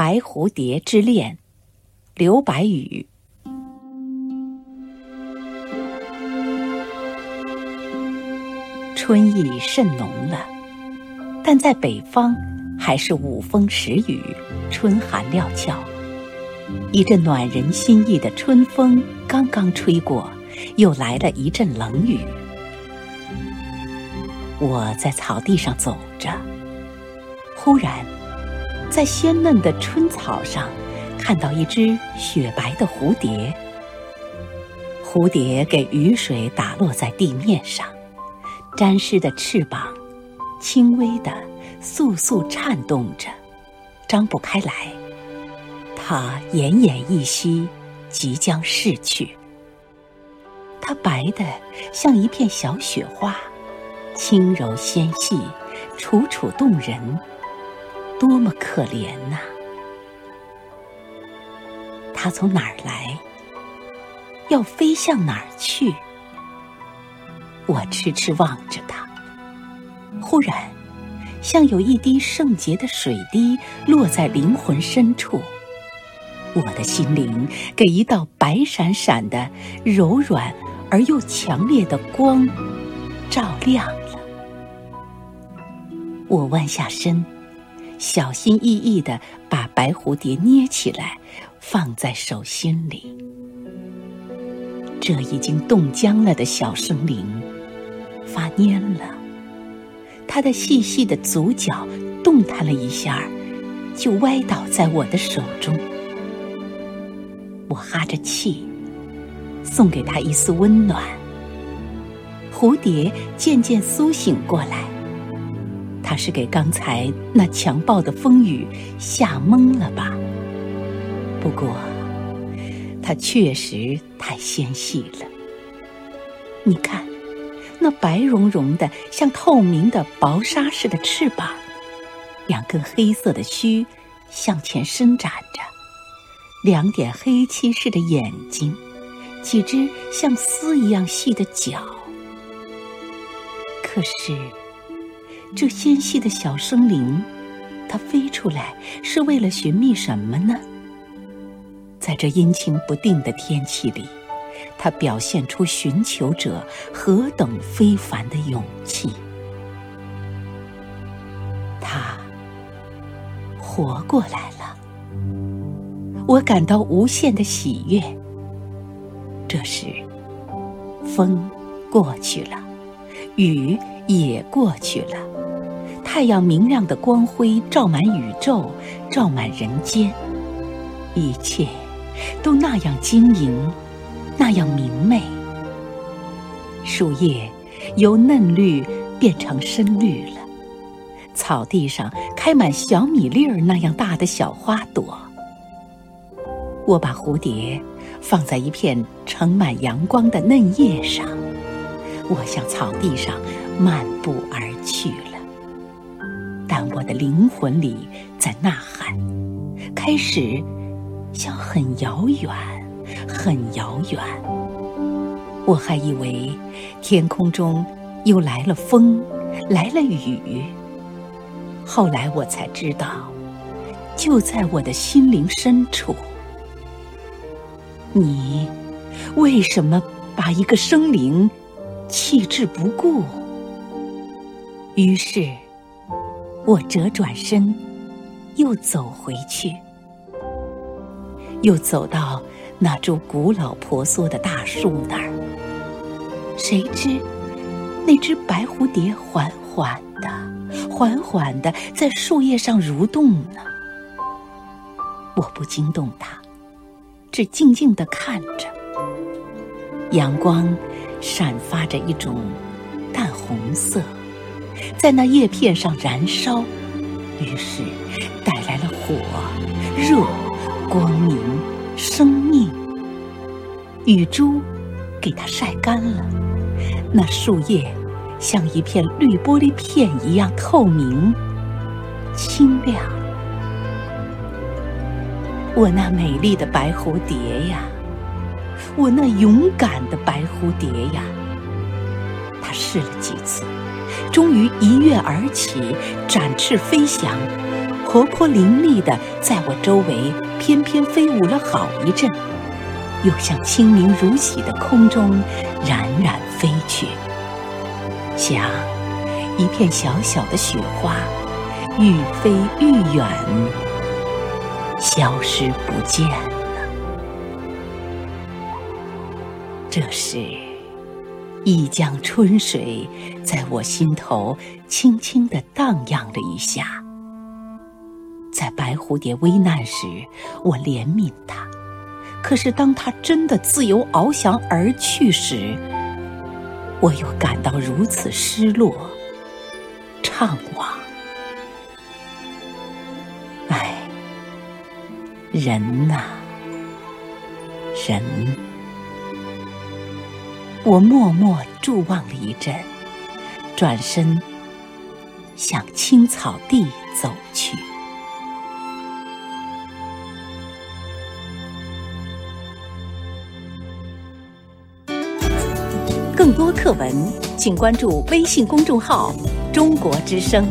白蝴蝶之恋，刘白羽。春意甚浓了，但在北方还是五风十雨，春寒料峭。一阵暖人心意的春风刚刚吹过，又来了一阵冷雨。我在草地上走着，忽然。在鲜嫩的春草上，看到一只雪白的蝴蝶。蝴蝶给雨水打落在地面上，沾湿的翅膀，轻微的簌簌颤动着，张不开来。它奄奄一息，即将逝去。它白的像一片小雪花，轻柔纤细，楚楚动人。多么可怜呐！它从哪儿来？要飞向哪儿去？我痴痴望着它，忽然，像有一滴圣洁的水滴落在灵魂深处，我的心灵给一道白闪闪的、柔软而又强烈的光照亮了。我弯下身。小心翼翼地把白蝴蝶捏起来，放在手心里。这已经冻僵了的小生灵发蔫了，它的细细的足脚动弹了一下，就歪倒在我的手中。我哈着气，送给它一丝温暖。蝴蝶渐渐苏醒过来。他是给刚才那强暴的风雨吓懵了吧？不过，它确实太纤细了。你看，那白茸茸的、像透明的薄纱似的翅膀，两根黑色的须向前伸展着，两点黑漆似的眼睛，几只像丝一样细的脚。可是。这纤细的小生灵，它飞出来是为了寻觅什么呢？在这阴晴不定的天气里，它表现出寻求者何等非凡的勇气。它活过来了，我感到无限的喜悦。这时，风过去了，雨也过去了。太阳明亮的光辉照满宇宙，照满人间，一切都那样晶莹，那样明媚。树叶由嫩绿变成深绿了，草地上开满小米粒儿那样大的小花朵。我把蝴蝶放在一片盛满阳光的嫩叶上，我向草地上漫步而去了。但我的灵魂里在呐喊，开始像很遥远，很遥远。我还以为天空中又来了风，来了雨。后来我才知道，就在我的心灵深处。你为什么把一个生灵弃之不顾？于是。我折转身，又走回去，又走到那株古老婆娑的大树那儿。谁知，那只白蝴蝶缓缓的、缓缓的在树叶上蠕动呢。我不惊动它，只静静的看着。阳光散发着一种淡红色。在那叶片上燃烧，于是带来了火、热、光明、生命。雨珠给它晒干了，那树叶像一片绿玻璃片一样透明、清亮。我那美丽的白蝴蝶呀，我那勇敢的白蝴蝶呀，它试了几次。终于一跃而起，展翅飞翔，活泼伶俐的在我周围翩翩飞舞了好一阵，又向清明如洗的空中冉冉飞去，像一片小小的雪花，愈飞愈远，消失不见了。这是。一江春水在我心头轻轻地荡漾了一下，在白蝴蝶危难时，我怜悯它；可是当它真的自由翱翔而去时，我又感到如此失落、怅惘。唉，人呐，人。我默默伫望了一阵，转身向青草地走去。更多课文，请关注微信公众号“中国之声”。